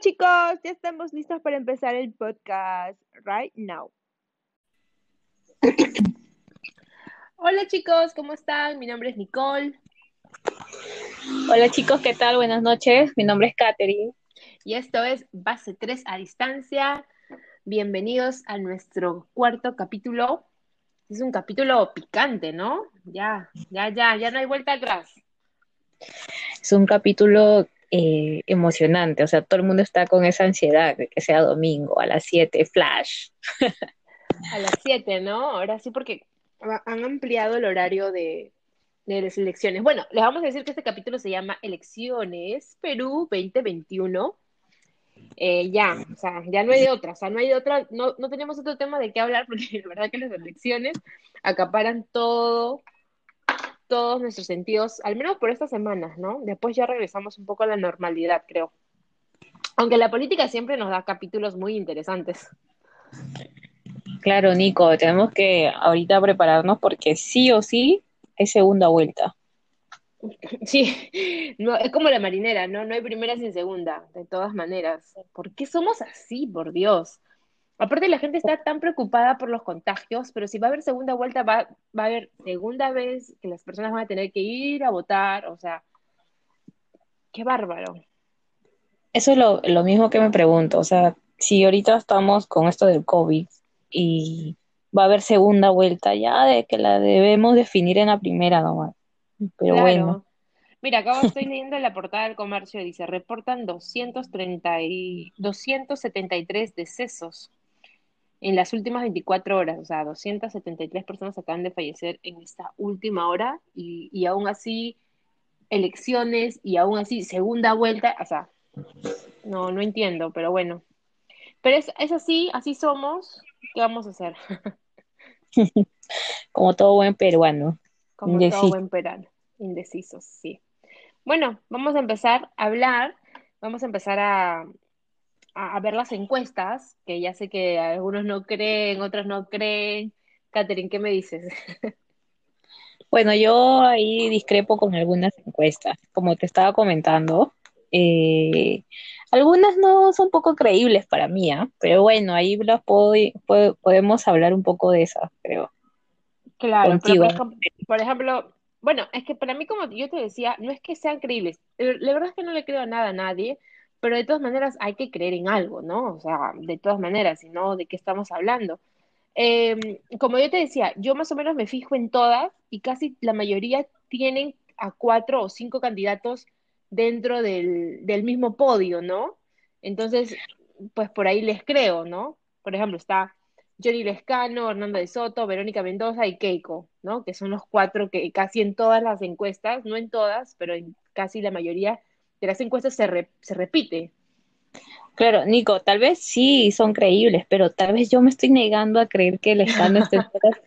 chicos, ya estamos listos para empezar el podcast right now. Hola chicos, ¿cómo están? Mi nombre es Nicole. Hola chicos, ¿qué tal? Buenas noches. Mi nombre es Katherine. Y esto es Base 3 a distancia. Bienvenidos a nuestro cuarto capítulo. Es un capítulo picante, ¿no? Ya, ya, ya, ya no hay vuelta atrás. Es un capítulo eh, emocionante, o sea, todo el mundo está con esa ansiedad de que sea domingo a las 7, flash. A las 7, ¿no? Ahora sí, porque han ampliado el horario de, de las elecciones. Bueno, les vamos a decir que este capítulo se llama Elecciones Perú 2021. Eh, ya, o sea, ya no hay de otra, o sea, no hay de otra, no, no tenemos otro tema de qué hablar porque la verdad que las elecciones acaparan todo, todos nuestros sentidos, al menos por estas semanas, ¿no? Después ya regresamos un poco a la normalidad, creo. Aunque la política siempre nos da capítulos muy interesantes. Claro, Nico, tenemos que ahorita prepararnos porque sí o sí hay segunda vuelta. Sí, no, es como la marinera, ¿no? No hay primera sin segunda, de todas maneras. ¿Por qué somos así, por Dios? Aparte, la gente está tan preocupada por los contagios, pero si va a haber segunda vuelta, va, va a haber segunda vez que las personas van a tener que ir a votar, o sea, qué bárbaro. Eso es lo, lo mismo que me pregunto, o sea, si ahorita estamos con esto del COVID y va a haber segunda vuelta, ya de que la debemos definir en la primera nomás. Pero Claro. bueno, Mira, acá estoy leyendo la portada del comercio, dice, reportan 230 y 273 decesos en las últimas 24 horas, o sea, 273 personas acaban de fallecer en esta última hora y, y aún así elecciones y aún así segunda vuelta, o sea, no, no entiendo, pero bueno. Pero es, es así, así somos, ¿qué vamos a hacer? como todo buen peruano. Como todo buen peruano, indecisos, sí. Bueno, vamos a empezar a hablar, vamos a empezar a, a, a ver las encuestas, que ya sé que algunos no creen, otros no creen. Catherine, ¿qué me dices? Bueno, yo ahí discrepo con algunas encuestas, como te estaba comentando. Eh, algunas no son poco creíbles para mí, ¿ah? Pero bueno, ahí las puedo, puedo- podemos hablar un poco de esas, creo, Claro, pero por ejemplo, por ejemplo, bueno, es que para mí, como yo te decía, no es que sean creíbles. Eh, La verdad es que no le creo a nada a nadie, pero de todas maneras hay que creer en algo, ¿no? O sea, de todas maneras, si no, ¿de qué estamos hablando? Eh, como yo te decía, yo más o menos me fijo en todas y casi la mayoría tienen a cuatro o cinco candidatos dentro del, del mismo podio, ¿no? Entonces, pues por ahí les creo, ¿no? Por ejemplo, está Johnny Lescano, Hernando de Soto, Verónica Mendoza y Keiko, ¿no? Que son los cuatro que casi en todas las encuestas, no en todas, pero en casi la mayoría de las encuestas se, re- se repite. Claro, Nico, tal vez sí son creíbles, pero tal vez yo me estoy negando a creer que el escándalo esté en todas las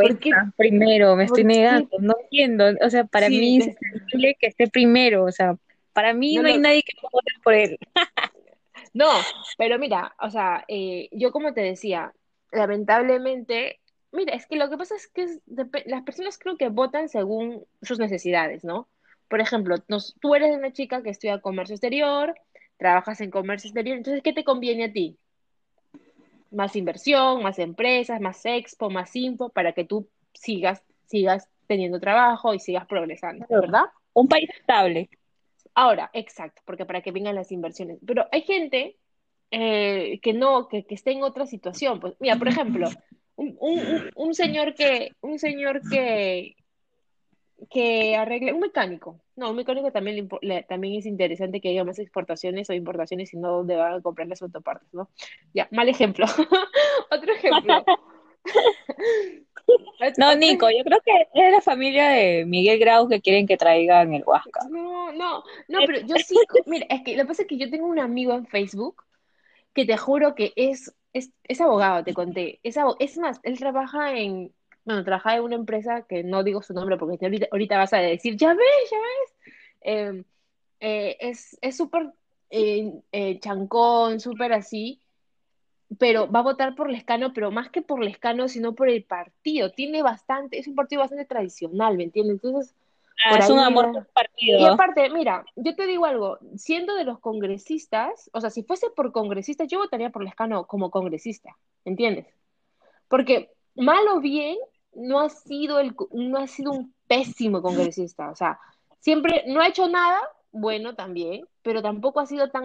¿Por qué? encuestas primero, me estoy ¿Por qué? negando, no entiendo, o sea, para Sí, mí es increíble que esté primero, o sea, para mí no, no hay no, nadie que votar por él. no, pero mira, o sea, eh, yo como te decía, lamentablemente, mira, es que lo que pasa es que es las personas creo que votan según sus necesidades, ¿no? Por ejemplo, nos- tú eres una chica que estudia comercio exterior, trabajas en comercio exterior, entonces, ¿qué te conviene a ti? Más inversión, más empresas, más expo, más info, para que tú sigas, sigas teniendo trabajo y sigas progresando, ¿verdad? un país estable. Ahora, exacto, porque para que vengan las inversiones. Pero hay gente eh, que no, que, que está en otra situación. Pues, mira, por ejemplo, un, un, un- un señor que, un señor que, que arregle, un mecánico. No, un mecánico también, le también es interesante que haya más exportaciones o importaciones y no dónde van a comprar las autopartes, ¿no? Ya, mal ejemplo. Otro ejemplo. No, Nico, yo creo que es la familia de Miguel Grau que quieren que traigan el Huasca. No, no, no, pero yo sí, mira, es que lo que pasa es que yo tengo un amigo en Facebook que te juro que es, es, es abogado, te conté. Es, es más, él trabaja en, bueno, trabaja en una empresa que no digo su nombre porque ahorita, ahorita vas a decir, ya ves, ya ves. Eh, eh, es es súper eh, eh, chancón, súper así, pero va a votar por Lescano, pero más que por Lescano, sino por el partido. Tiene bastante, es un partido bastante tradicional, ¿me entiendes? Entonces, Ah, es un amor por partido. Y aparte, mira, yo te digo algo, siendo de los congresistas, o sea, si fuese por congresistas, yo votaría por Lescano como congresista, ¿entiendes? Porque mal o bien, no ha sido, el, no ha sido un pésimo congresista, o sea, siempre no ha hecho nada, bueno también, pero tampoco ha sido tan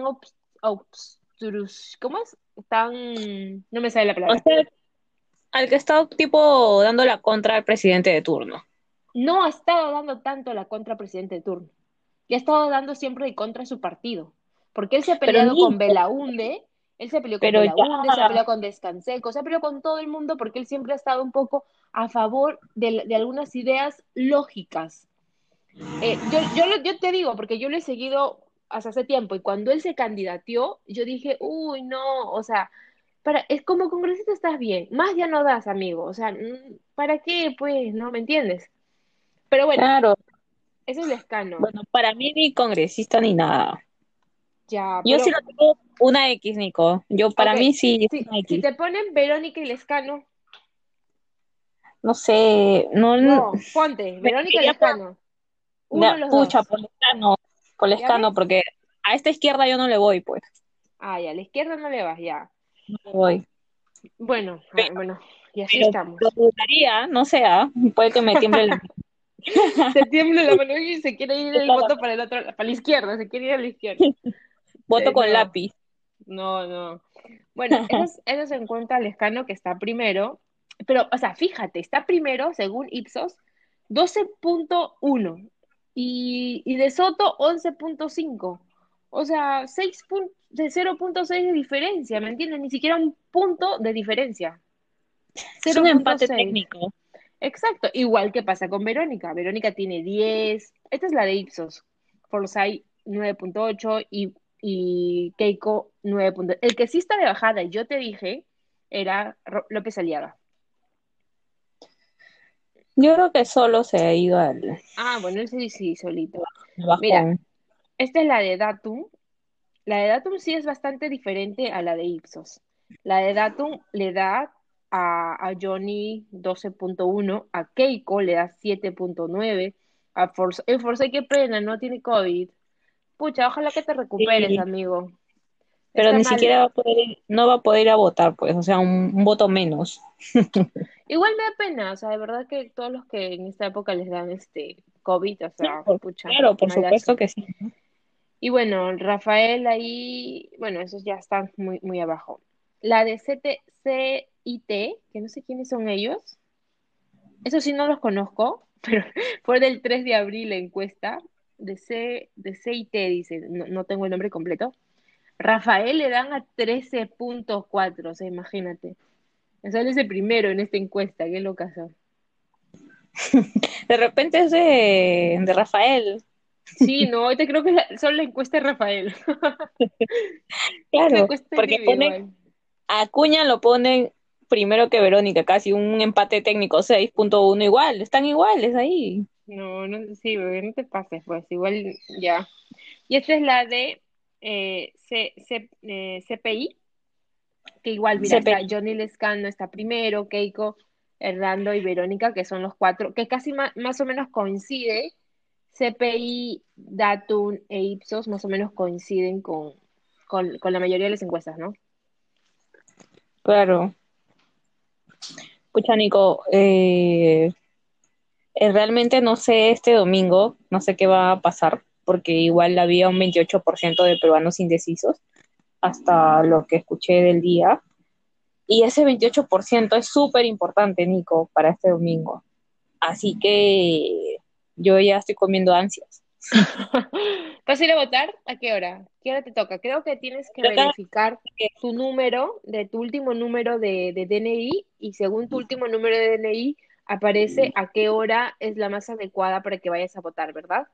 obstrus, ¿cómo es? Tan, no me sale la palabra. O sea, al que ha estado tipo dando la contra al presidente de turno no ha estado dando tanto la contra presidente de turno. Y ha estado dando siempre de contra su partido. Porque él se ha peleado con Belaunde, él se peleó con Belaunde, se peleado con Descanseco, se peleado con todo el mundo porque él siempre ha estado un poco a favor de, algunas ideas lógicas. Eh, yo, yo, yo te digo, porque yo lo he seguido hasta hace tiempo, y cuando él se candidateó, yo dije, uy, no, o sea, para, es como congresista estás bien, más ya no das, amigo, o sea, mm, ¿para qué? Pues, ¿no me entiendes? Pero bueno, claro. eso es escano. Bueno, para mí ni congresista ni nada. Ya, Yo sí lo tengo una X, Nico. Yo para mí sí. Si te ponen Verónica y Lescano. No sé, no. No, ponte, Verónica y Lescano. Uno pucha, por Lescano, por Lescano, porque a esta izquierda yo no le voy, pues. Ah, ya, a la izquierda no le vas, ya. No le voy. Bueno, bueno, y así estamos. Lo dudaría, no sé, ¿ah? puede que me tiemble el se tiembla la mano y se quiere ir el voto para el otro, para la izquierda, se quiere ir a la izquierda. Voto con lápiz. No, no. Bueno, eso, eso se encuentra Lescano que está primero, pero, o sea, fíjate, está primero, según Ipsos, 12.1 y, y de Soto 11.5. O sea, 6 de 0.6 de diferencia, ¿me entiendes? Ni siquiera un punto de diferencia. Es un empate técnico. Exacto, igual que pasa con Verónica. Verónica tiene 10, esta es la de Ipsos, Forsyth 9.8 y, y Keiko 9. El que sí está de bajada, yo te dije, era López Aliaga. Yo creo que solo se ha ido al... Ah, bueno, sí, sí, solito. Mira, esta es la de Datum. La de Datum sí es bastante diferente a la de Ipsos. La de Datum le da a, Johnny 12.1, a Keiko le da 7.9, a Force, el Force qué pena, no tiene COVID. Pucha, ojalá que te recuperes, amigo. Pero ni siquiera va a poder, no va a poder ir a votar, pues, o sea, un, voto menos. Igual me da pena, o sea, de verdad que todos los que en esta época les dan este COVID, o sea, pucha. Claro, por supuesto que sí. Y bueno, Rafael ahí, bueno, esos ya están muy, muy abajo. La de CTC IT, que no sé quiénes son ellos. Eso sí no los conozco, pero fue del 3 de abril la encuesta de, C, de CIT, dice, no, tengo el nombre completo. Rafael le dan a 13.4, o sea, imagínate. Eso es el primero en esta encuesta, qué loca son. De repente es de, Rafael. Sí, no, te creo que son la encuesta de Rafael. claro, porque pone a Cuña lo ponen primero que Verónica, casi un empate técnico 6.1 igual, están iguales ahí. No, no, sí, no te pases, pues igual ya. Y esta es la de eh, C, eh, CPI, que igual, mira, Johnny Lescano está primero, Keiko, Hernando y Verónica, que son los cuatro, que casi más o menos coincide. CPI, Datum e Ipsos más o menos coinciden con, con, con la mayoría de las encuestas, ¿no? Claro. Escucha, Nico, eh, realmente no sé este domingo, no sé qué va a pasar, porque igual había un 28% de peruanos indecisos, hasta lo que escuché del día. Y ese 28% es súper importante, Nico, para este domingo. Así que yo ya estoy comiendo ansias. ¿Vas a ir a votar? ¿A qué hora? ¿Qué hora te toca? Creo que tienes que verificar tu número, de tu último número de, DNI, y según tu último número de DNI aparece a qué hora es la más adecuada para que vayas a votar, ¿verdad?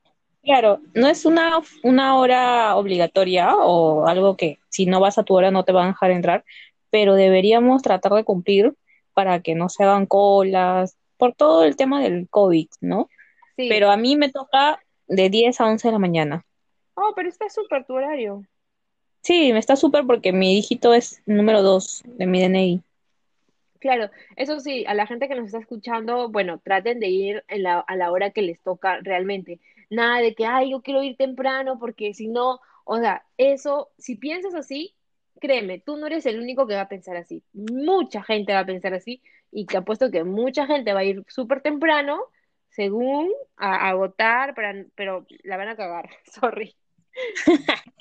Claro, no es una, una hora obligatoria o algo que si no vas a tu hora no te van a dejar entrar, pero deberíamos tratar de cumplir para que no se hagan colas, por todo el tema del COVID, ¿no? Sí. Pero a mí me toca de 10 a 11 de la mañana. Oh, pero está súper tu horario. Sí, me está súper porque mi dígito es número 2 de mi DNI. Claro, eso sí, a la gente que nos está escuchando, bueno, traten de ir en la- a la hora que les toca realmente. Nada de que, ay, yo quiero ir temprano porque si no, o sea, eso, si piensas así, créeme, tú no eres el único que va a pensar así. Mucha gente va a pensar así y te apuesto que mucha gente va a ir súper temprano, según a, a votar, para, pero la van a cagar, sorry.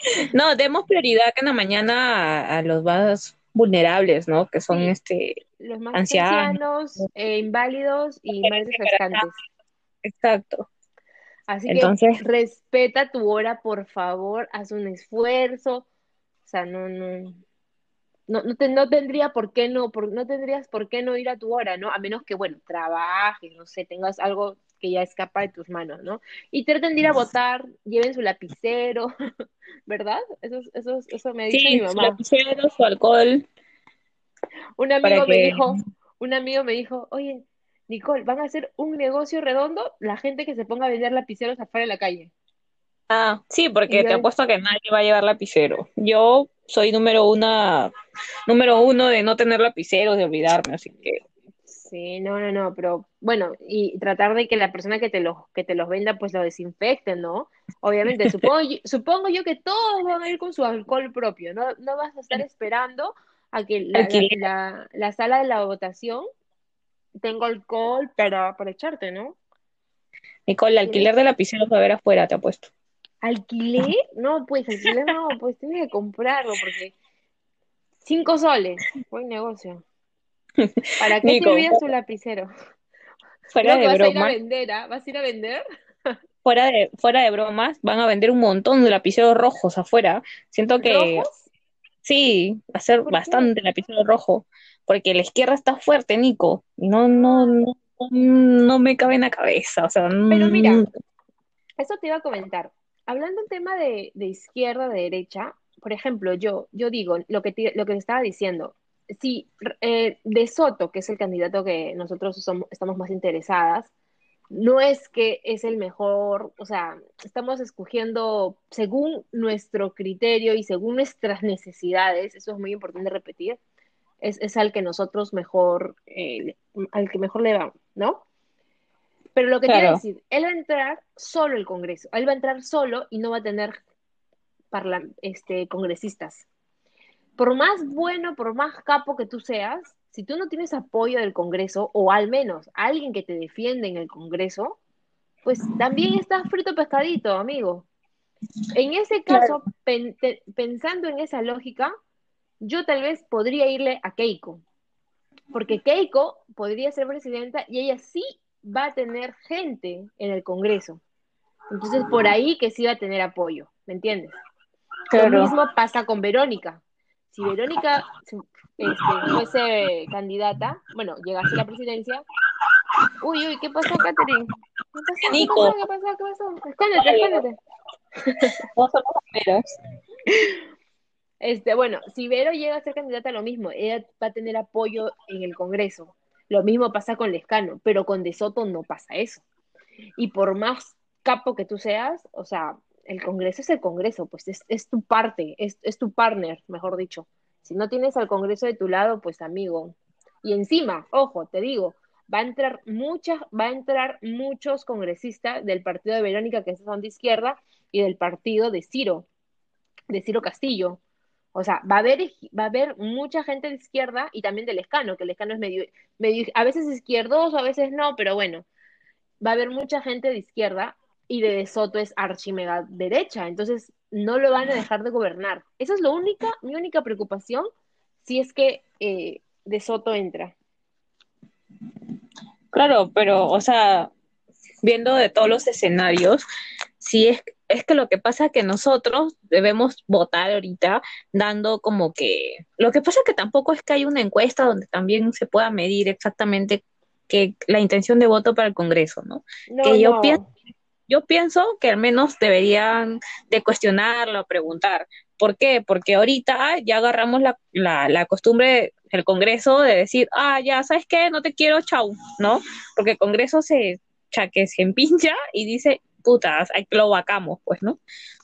No, demos prioridad que en la mañana a, los más vulnerables, ¿no? Que son Sí, este los más ancianos. ancianos, eh, inválidos y madres gestantes. Exacto. Así que respeta tu hora, por favor, haz un esfuerzo. O sea, no, no, no, no, te- no tendría por qué no, por, no tendrías por qué no ir a tu hora, ¿no? A menos que, bueno, trabajes, no sé, tengas algo que ya escapa de tus manos, ¿no? Y traten de ir a votar, lleven su lapicero, ¿verdad? Eso, eso, eso me dicho mi sí, su mamá. lapicero, su alcohol, Un amigo me que dijo, un amigo me dijo, oye, Nicole, van a hacer un negocio redondo la gente que se ponga a vender lapiceros afuera de la calle. Ah, sí, porque te yo, apuesto que nadie va a llevar lapicero. Yo soy número una, número uno de no tener lapiceros, de olvidarme, así que Sí, no, no, no, pero bueno, y tratar de que la persona que te los, que te los venda pues lo desinfecte, ¿no? Obviamente, supongo, yo- supongo yo que todos van a ir con su alcohol propio, ¿no? No vas a estar esperando a que la, la, la, la sala de la votación tenga alcohol para, para echarte, ¿no? Nicole, el alquiler de lapiceros va a haber afuera, te apuesto. alquiler, no, pues alquiler no, pues tienes que comprarlo porque cinco soles, buen negocio. ¿Para qué Nico, serviría su lapicero? fuera de vas a ir a vender, ¿ah? ¿Vas a ir a vender? fuera de, fuera de bromas, van a vender un montón de lapiceros rojos afuera. Siento que ¿Rojos? sí, va a ser bastante lapicero rojo, porque la izquierda está fuerte, Nico, y no, no, no, no me cabe en la cabeza, o sea, pero mira, mm, eso te iba a comentar. Hablando en tema de, de izquierda, de derecha, por ejemplo, yo, yo digo lo que te, lo que te estaba diciendo. Si eh, De Soto, que es el candidato que nosotros somos, estamos más interesadas, no es que es el mejor, o sea, estamos escogiendo según nuestro criterio y según nuestras necesidades, eso es muy importante repetir, es, es al que nosotros mejor, eh, al que mejor le vamos, ¿no? Pero lo que quiere claro, decir, él va a entrar solo el Congreso, él va a entrar solo y no va a tener este, congresistas. Por más bueno, por más capo que tú seas, si tú no tienes apoyo del Congreso, o al menos alguien que te defiende en el Congreso, pues también estás frito pescadito, amigo. En ese claro, caso, pen- te- pensando en esa lógica, yo tal vez podría irle a Keiko, porque Keiko podría ser presidenta y ella sí va a tener gente en el Congreso. Entonces, por ahí que sí va a tener apoyo, ¿me entiendes? Lo mismo pasa con Verónica. Si Verónica este, fuese candidata, bueno, llegase a la presidencia. Uy, uy, ¿qué pasó, Catherine? ¿Qué pasó? ¿Qué pasó? ¿Qué pasó? ¿Qué pasó? Escóndete, escóndete. no son las primeras. Este, bueno, si Vero llega a ser candidata, lo mismo, ella va a tener apoyo en el Congreso. Lo mismo pasa con Lescano, pero con De Soto no pasa eso. Y por más capo que tú seas, o sea, el Congreso es el Congreso, pues es, tu parte, es, es tu partner, mejor dicho. Si no tienes al Congreso de tu lado, pues amigo. Y encima, ojo, te digo, va a entrar muchas, va a entrar muchos congresistas del partido de Verónica, que son de izquierda, y del partido de Ciro, de Ciro Castillo. O sea, va a haber, va a haber mucha gente de izquierda y también del escano, que el escano es medio, medio, a veces izquierdoso, a veces no, pero bueno, va a haber mucha gente de izquierda y de, de Soto es archimega derecha, entonces no lo van a dejar de gobernar. Esa es lo única, mi única preocupación si es que eh, de Soto entra. Claro, pero, o sea, viendo de todos los escenarios, sí es, es que lo que pasa es que nosotros debemos votar ahorita dando como que, lo que pasa es que tampoco es que hay una encuesta donde también se pueda medir exactamente que la intención de voto para el Congreso, ¿no? No, Que yo no. pienso, yo pienso que al menos deberían de cuestionarlo, preguntar. ¿Por qué? Porque ahorita ya agarramos la, la, costumbre del Congreso de decir, ah, ya, ¿sabes qué? No te quiero, chau, ¿no? Porque el Congreso se, que se empincha y dice, putas, lo vacamos, pues, ¿no?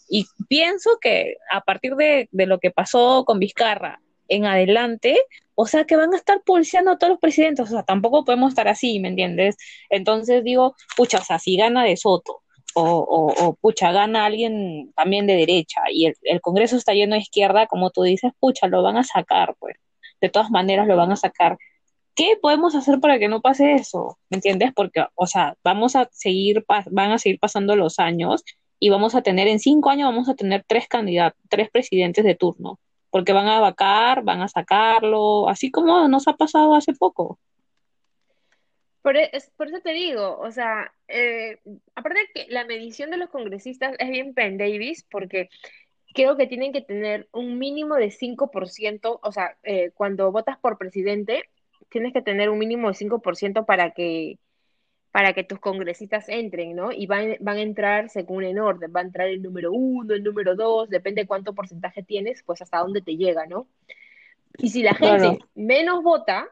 Y pienso que a partir de, de lo que pasó con Vizcarra en adelante, O sea, que van a estar pulseando a todos los presidentes, o sea, tampoco podemos estar así, ¿me entiendes? Entonces digo, pucha, o si gana de Soto, o, pucha, gana alguien también de derecha, y el, el Congreso está lleno de izquierda, como tú dices, pucha, lo van a sacar, pues. De todas maneras lo van a sacar. ¿Qué podemos hacer para que no pase eso? ¿Me entiendes? Porque, o sea, vamos a seguir, van a seguir pasando los años y vamos a tener, en cinco años vamos a tener tres candidatos, tres presidentes de turno porque van a vacar, van a sacarlo, así como nos ha pasado hace poco. Por, e, por eso te digo, o sea, eh, aparte de que la medición de los congresistas es bien Penn Davis, porque creo que tienen que tener un mínimo de 5%, o sea, eh, cuando votas por presidente, tienes que tener un mínimo de 5% para que para que tus congresistas entren, ¿no? Y van, van a entrar según en orden, va a entrar el número uno, el número dos, depende de cuánto porcentaje tienes, pues hasta dónde te llega, ¿no? Y si la gente menos vota,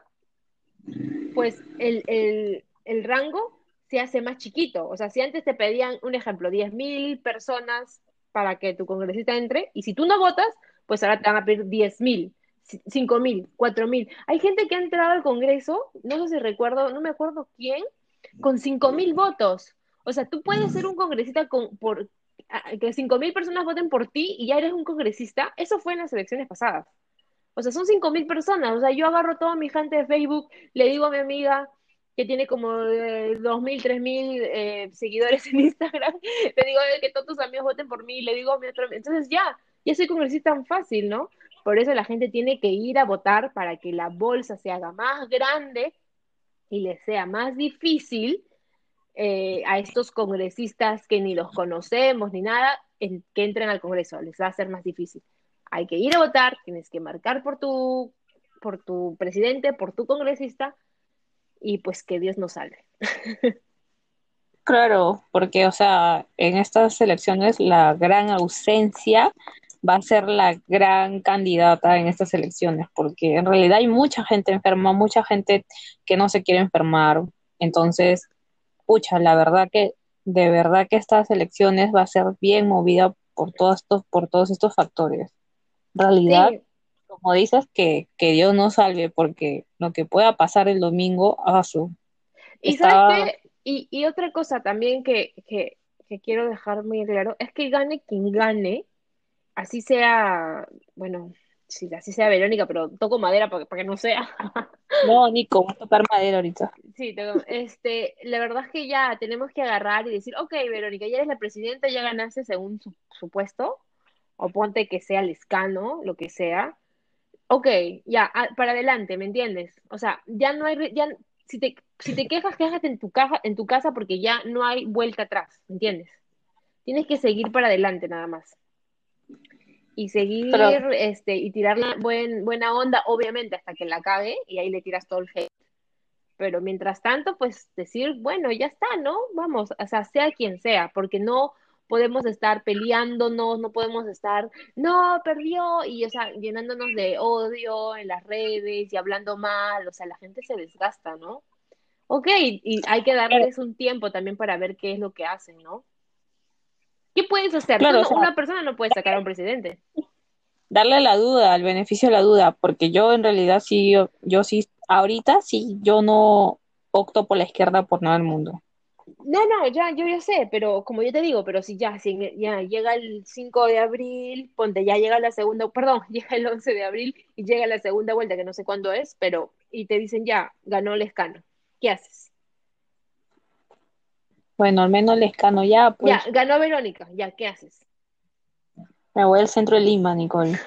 pues el, el, el, rango se hace más chiquito. O sea, si antes te pedían, un ejemplo, 10.000 personas para que tu congresista entre, y si tú no votas, pues ahora te van a pedir 10.000. 5.000, 4.000. Hay gente que ha entrado al Congreso, no sé si recuerdo, no me acuerdo quién, con cinco mil votos. O sea, tú puedes ser un congresista con, por que cinco mil personas voten por ti y ya eres un congresista. Eso fue en las elecciones pasadas. O sea, son cinco mil personas. O sea, yo agarro toda mi gente de Facebook, le digo a mi amiga que tiene como eh, dos mil, tres mil eh, seguidores en Instagram, le digo que todos tus amigos voten por mí, le digo a mi otro, entonces ya, ya soy congresista tan fácil, ¿no? Por eso la gente tiene que ir a votar para que la bolsa se haga más grande y les sea más difícil eh, a estos congresistas que ni los conocemos ni nada, que entren al Congreso, les va a ser más difícil. Hay que ir a votar, tienes que marcar por tu, por tu presidente, por tu congresista, y pues que Dios nos salve. Claro, porque, o sea, en estas elecciones la gran ausencia va a ser la gran candidata en estas elecciones, porque en realidad hay mucha gente enferma, mucha gente que no se quiere enfermar. Entonces, pucha, la verdad que de verdad que estas elecciones va a ser bien movida por todos estos, por todos estos factores. Realidad, como dices, que, que, Dios nos salve, porque lo que pueda pasar el domingo, a su. Y, y, y, otra cosa también que, que, que quiero dejar muy claro es que gane quien gane, así sea, bueno, sí, así sea Verónica, pero toco madera para, para que no sea. No, Nico, voy a tocar madera ahorita. Sí, este, la verdad es que ya tenemos que agarrar y decir, ok, Verónica, ya eres la presidenta, ya ganaste según su, su puesto, o ponte que sea el escano, lo que sea. Ok, ya, para adelante, ¿me entiendes? O sea, ya no hay, ya, si te, si te quejas, quéjate en tu, caja, en tu casa porque ya no hay vuelta atrás, ¿me entiendes? Tienes que seguir para adelante nada más y seguir este y tirarle buen, buena onda, obviamente, hasta que la acabe y ahí le tiras todo el hate. Pero mientras tanto, pues decir, bueno, ya está, ¿no? Vamos, o sea, sea quien sea, porque no podemos estar peleándonos, no podemos estar, no, perdió, y o sea, llenándonos de odio en las redes y hablando mal, o sea, la gente se desgasta, ¿no? Ok, y hay que darles un tiempo también para ver qué es lo que hacen, ¿no? ¿Qué puedes hacer? una persona no puede sacar a un presidente. Darle la duda, el beneficio de la duda, porque yo en realidad sí, yo, yo sí, ahorita sí, yo no opto por la izquierda por nada del mundo. No, no, ya, yo ya sé, pero como yo te digo, pero si ya, si ya llega el 5 de abril, ponte, ya llega la segunda, perdón, llega el 11 de abril y llega la segunda vuelta, que no sé cuándo es, pero, y te dicen ya, ganó el escano, ¿qué haces? Bueno, al menos Lescano ya, pues. Ya, ganó Verónica, ya, ¿qué haces? Me voy al centro de Lima, Nicole.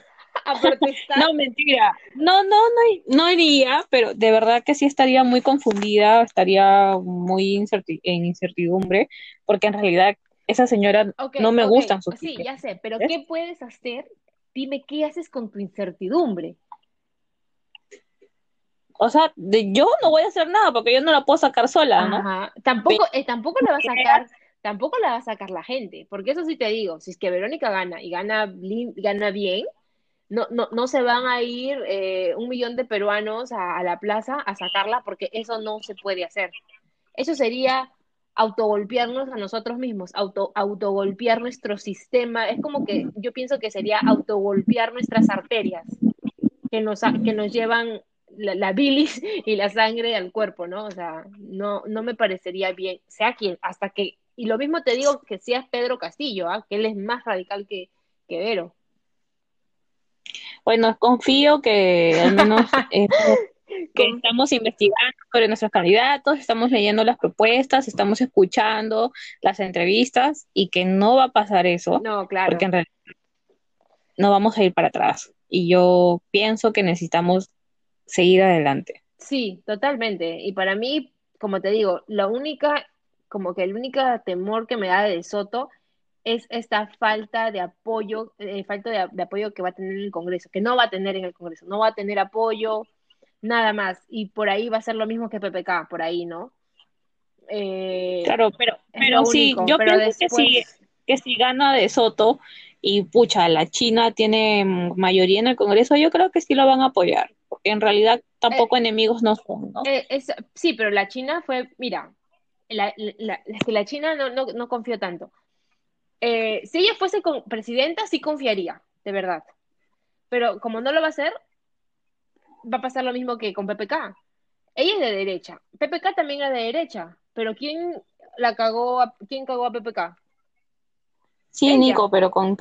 no, mentira. No, no, no, no iría, pero de verdad que sí estaría muy confundida, estaría muy en incertidumbre, porque en realidad esa señora no me gustan sus Sí, ya sé, pero ¿qué puedes hacer? Dime, ¿qué haces con tu incertidumbre? o sea, de, yo no voy a hacer nada porque yo no la puedo sacar sola, ¿no? Tampoco, eh, tampoco la va a sacar, tampoco la va a sacar la gente, porque eso sí te digo, si es que Verónica gana y gana, gana bien, no, no, no se van a ir eh, un millón de peruanos a, la plaza a sacarla porque eso no se puede hacer. Eso sería autogolpearnos a nosotros mismos, auto, autogolpear nuestro sistema. Es como que yo pienso que sería autogolpear nuestras arterias que nos, que nos llevan la, bilis y la sangre al cuerpo, ¿no? O sea, no, no me parecería bien, sea quien, hasta que, y lo mismo te digo que seas Pedro Castillo, ¿ah? que él es más radical que, que Vero. Bueno, confío que al menos eh, que estamos investigando sobre nuestros candidatos, estamos leyendo las propuestas, estamos escuchando las entrevistas y que no va a pasar eso. No, claro. Porque en realidad no vamos a ir para atrás. Y yo pienso que necesitamos seguir adelante. Sí, totalmente. Y para mí, como te digo, la única, como que el único temor que me da de Soto es esta falta de apoyo, eh, falta de, apoyo que va a tener en el Congreso, que no va a tener en el Congreso, no va a tener apoyo, nada más. Y por ahí va a ser lo mismo que PPK, por ahí, ¿no? Eh, claro, pero, pero sí, yo pienso que, si, que si gana de Soto y pucha, la China tiene mayoría en el Congreso, yo creo que sí lo van a apoyar, porque en realidad tampoco eh, enemigos no son, ¿no? sí, pero la China fue, mira, la, la, la China no, no, no confío tanto eh, si ella fuese con presidenta, sí confiaría, de verdad. Pero como no lo va a hacer, va a pasar lo mismo que con PPK. Ella es de derecha. PPK también es de derecha. Pero ¿quién la cagó a, quién cagó a PPK? Sí, Nico, pero con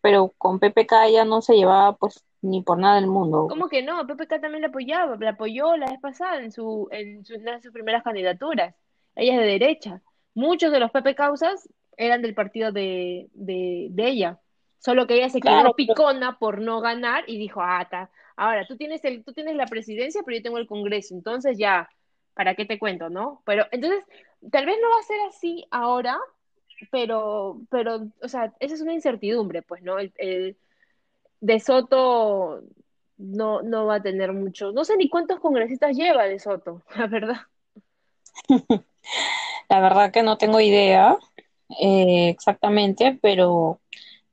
pero con PPK ella no se llevaba pues ni por nada del mundo. ¿Cómo que no? PPK también la apoyaba, la apoyó la vez pasada en su en, su, una de sus primeras candidaturas. Ella es de derecha. Muchos de los PP causas eran del partido de, de, ella. Solo que ella se quedó picona por no ganar y dijo, ah, ta, ahora tú tienes, el, tú tienes la presidencia, pero yo tengo el Congreso, entonces ya, ¿para qué te cuento, no? Pero entonces, tal vez no va a ser así ahora, pero, pero, o sea, esa es una incertidumbre, pues, ¿no? El, de Soto no, no va a tener mucho, no sé ni cuántos congresistas lleva de Soto, la verdad. La verdad que no tengo idea, eh, exactamente, pero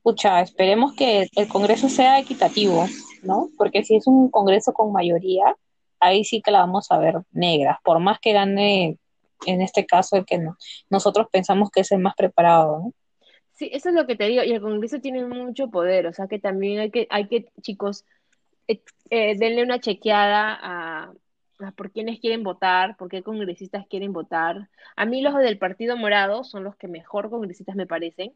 pucha, esperemos que el Congreso sea equitativo, ¿no? Porque si es un Congreso con mayoría, ahí sí que la vamos a ver negra, por más que gane en este caso el que no, nosotros pensamos que es el más preparado, ¿no? Sí, eso es lo que te digo, y el Congreso tiene mucho poder, o sea que también hay que, hay que chicos, eh, eh, denle una chequeada a, por quiénes quieren votar, por qué congresistas quieren votar. A mí los del Partido Morado son los que mejor congresistas me parecen,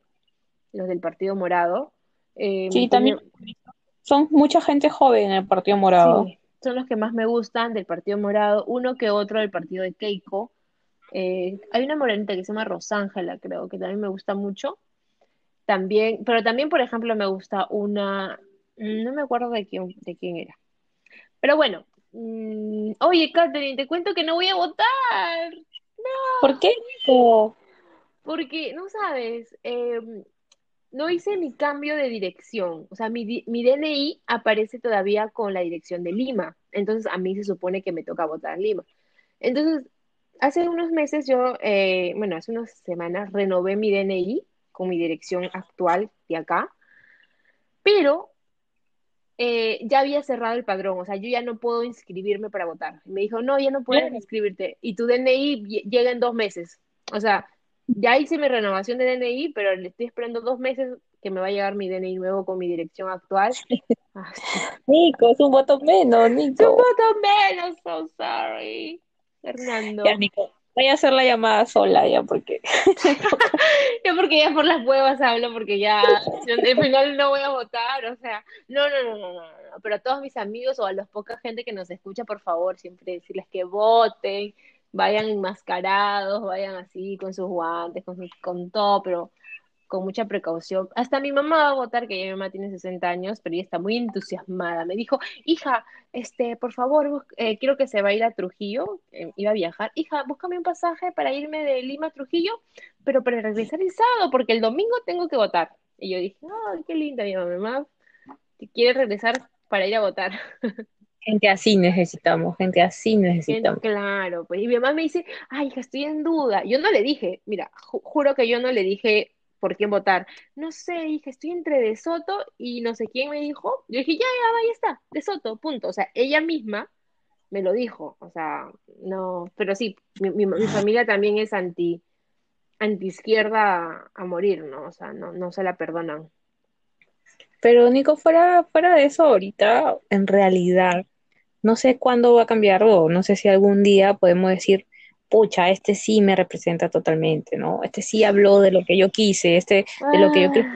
los del Partido Morado. Eh, sí, también son mucha gente joven en el Partido Morado. Sí, son los que más me gustan del Partido Morado, uno que otro del Partido de Keiko. Eh, hay una morenita que se llama Rosángela, creo, que también me gusta mucho. También, pero también, por ejemplo, me gusta una, no me acuerdo de quién, de quién era. Pero bueno, Mm, oye, Catherine, te cuento que no voy a votar. No. ¿Por qué? Porque, no sabes, em, no hice mi cambio de dirección. O sea, mi, mi DNI aparece todavía con la dirección de Lima. Entonces, a mí se supone que me toca votar en Lima. Entonces, hace unos meses yo, eh, bueno, hace unas semanas renové mi DNI con mi dirección actual de acá. Pero eh, ya había cerrado el padrón, o sea, yo ya no puedo inscribirme para votar. Me dijo, no, ya no puedes inscribirte. Y tu DNI llega en dos meses. O sea, ya hice mi renovación de DNI, pero le estoy esperando dos meses que me va a llegar mi DNI nuevo con mi dirección actual. Ah, Nico, es un voto menos, Nico. Es un voto menos, so sorry. Fernando. Ya, Nico, voy a hacer la llamada sola ya porque ya porque ya por las huevas hablo porque ya al final no voy a votar o sea no no no no no pero a todos mis amigos o a los poca gente que nos escucha por favor siempre decirles que voten vayan enmascarados vayan así con sus guantes con, con todo pero con mucha precaución. Hasta mi mamá va a votar, que ya mi mamá tiene 60 años, pero ella está muy entusiasmada. Me dijo, hija, este, por favor, eh, quiero que se va a ir a Trujillo, eh, iba a viajar. Hija, búscame un pasaje para irme de Lima a Trujillo, pero para regresar el sábado, porque el domingo tengo que votar. Y yo dije, ay, qué linda mi mamá, que quiere regresar para ir a votar. Gente así necesitamos, gente así necesitamos. claro, pues y mi mamá me dice, ay, hija, estoy en duda. Yo no le dije, mira, juro que yo no le dije por quién votar. No sé, dije, estoy entre De Soto y no sé quién me dijo. Yo dije, ya, ya, ahí está, De Soto, punto. O sea, ella misma me lo dijo. O sea, no, pero sí, mi, familia también es anti, anti izquierda a, morir, ¿no? O sea, no, no se la perdonan. Pero Nico, fuera, fuera de eso ahorita, en realidad, no sé cuándo va a cambiar o no sé si algún día podemos decir, pucha, este sí me representa totalmente, ¿no? Este sí habló de lo que yo quise, este de lo que yo quiero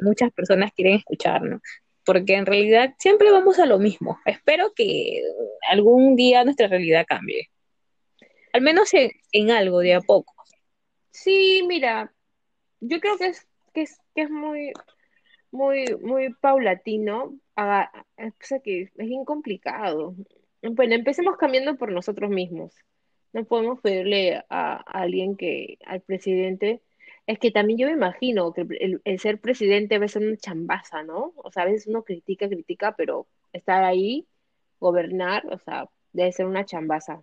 muchas personas quieren escuchar, ¿no? Porque en realidad siempre vamos a lo mismo. Espero que algún día nuestra realidad cambie. Al menos en, algo, de a poco. sí, mira, yo creo que es, que es, que es muy, muy, muy paulatino. Que es bien complicado. Bueno, empecemos cambiando por nosotros mismos. No podemos pedirle a, a alguien que, al presidente, es que también yo me imagino que el, el ser presidente debe ser una chambaza, ¿no? O sea, a veces uno critica, critica, pero estar ahí, gobernar, o sea, debe ser una chambaza.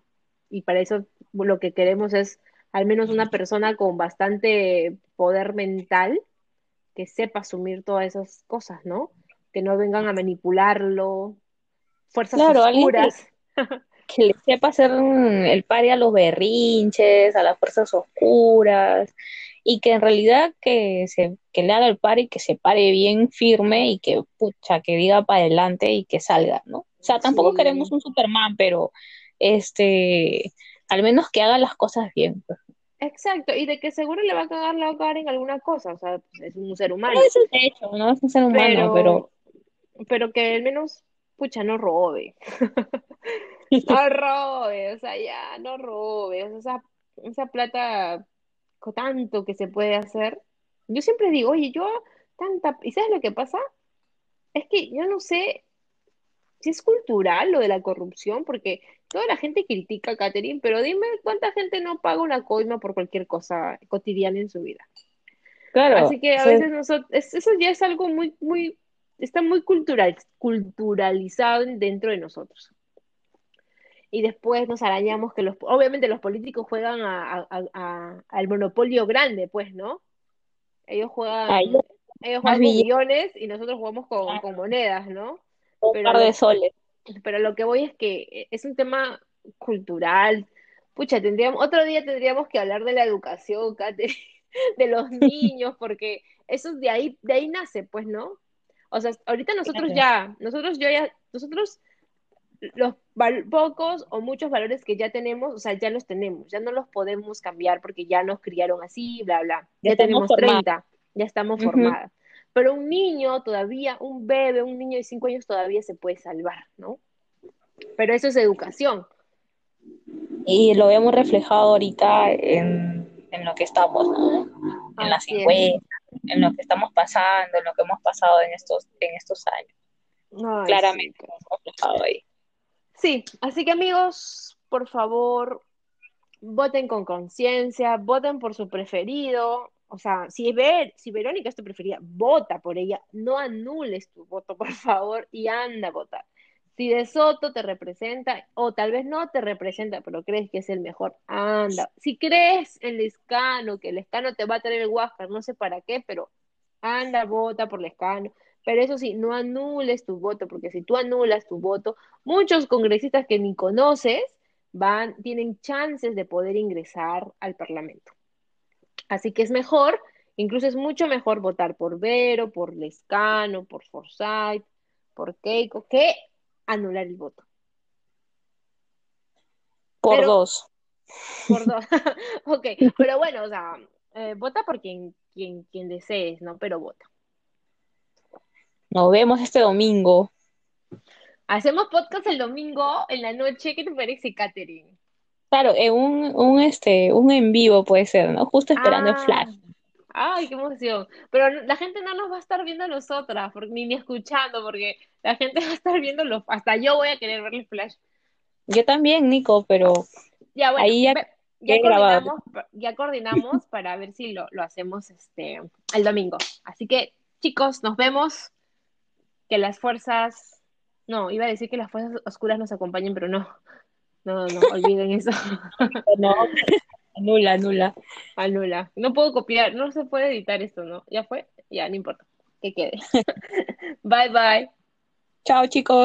Y para eso lo que queremos es al menos una persona con bastante poder mental que sepa asumir todas esas cosas, ¿no? Que no vengan a manipularlo, fuerzas Claro, alguien que, oscuras. que le sepa hacer el pari a los berrinches, a las fuerzas oscuras, y que en realidad que se, que le haga el pari, que se pare bien firme y que pucha, que diga para adelante y que salga, ¿no? O sea, tampoco queremos un Superman, pero este, al menos que haga las cosas bien. pues. exacto. Y de que seguro le va a cagar, la va a cagar en alguna cosa, o sea, es un ser humano. eso es de hecho, no es un ser humano, pero Pero, pero que al menos, pucha, no robe. No robe, o sea, ya, no robe. O sea, esa, plata, con tanto que se puede hacer. Yo siempre digo, oye, yo tanta... ¿Y sabes lo que pasa? Es que yo no sé si es cultural lo de la corrupción, porque toda la gente critica a Catherine, pero dime cuánta gente no paga una coima por cualquier cosa cotidiana en su vida. claro, Así que a veces nosotros, eso ya es algo muy, muy, está muy cultural, culturalizado dentro de nosotros. Y después nos arañamos que los, obviamente los políticos juegan a, a- a- al monopolio grande, pues, ¿no? Ellos juegan, ellos más juegan con millones y nosotros jugamos con, con monedas, ¿no? un Pero par de soles. pero lo que voy es que es un tema cultural. Pucha, tendríamos, otro día tendríamos que hablar de la educación, Kate, de los niños, porque eso de ahí, de ahí nace, pues, ¿no? O sea, ahorita nosotros ya, nosotros yo ya, nosotros los pocos o muchos valores que ya tenemos, o sea, ya los tenemos, ya no los podemos cambiar porque ya nos criaron así, bla, bla. Ya tenemos formados. 30, ya estamos formadas. Pero un niño todavía, un bebé, un niño de 5 años todavía se puede salvar, ¿no? Pero eso es educación. Y lo vemos reflejado ahorita en, en lo que estamos, ¿no? En las encuestas, en lo que estamos pasando, en lo que hemos pasado en estos, en estos años. Sí. Claramente lo hemos reflejado ahí. Sí, así que amigos, por favor, voten con conciencia, voten por su preferido. O sea, si, Ver, si Verónica es tu preferida, vota por ella. No anules tu voto, por favor, y anda a votar. Si De Soto te representa, o tal vez no te representa, pero crees que es el mejor, anda. Si crees en Lescano, que Lescano te va a traer el Huáscar, no sé para qué, pero anda, vota por Lescano. Pero eso sí, no anules tu voto, porque si tú anulas tu voto, muchos congresistas que ni conoces van, tienen chances de poder ingresar al Parlamento. Así que es mejor, incluso es mucho mejor votar por Vero, por Lescano, por Forsyth, por Keiko, que anular el voto. Por Pero, dos. por dos. ok, pero bueno, o sea, eh, vota por quien, quien, quien desees, ¿no? Pero vota. Nos vemos este domingo. Hacemos podcast el domingo en la noche. ¿Qué te parece, Katherine? Claro, en un, un, este, un en vivo puede ser, ¿no? Justo esperando el Ah, flash. ay, qué emoción. Pero la gente no nos va a estar viendo a nosotras, porque, ni, ni escuchando, porque la gente va a estar viendo los, hasta yo voy a querer ver el flash. Yo también, Nico, pero Ya, bueno, ahí ya ya coordinamos, ya coordinamos para ver si lo, lo hacemos este el domingo. Así que, chicos, nos vemos. Que las fuerzas, no, iba a decir que las fuerzas oscuras nos acompañen, pero no, no, no, olviden eso. No, anula, anula. Anula. No puedo copiar, no se puede editar esto, ¿no? Ya fue, ya, no importa. Que quede. Bye, bye. Chao, chicos.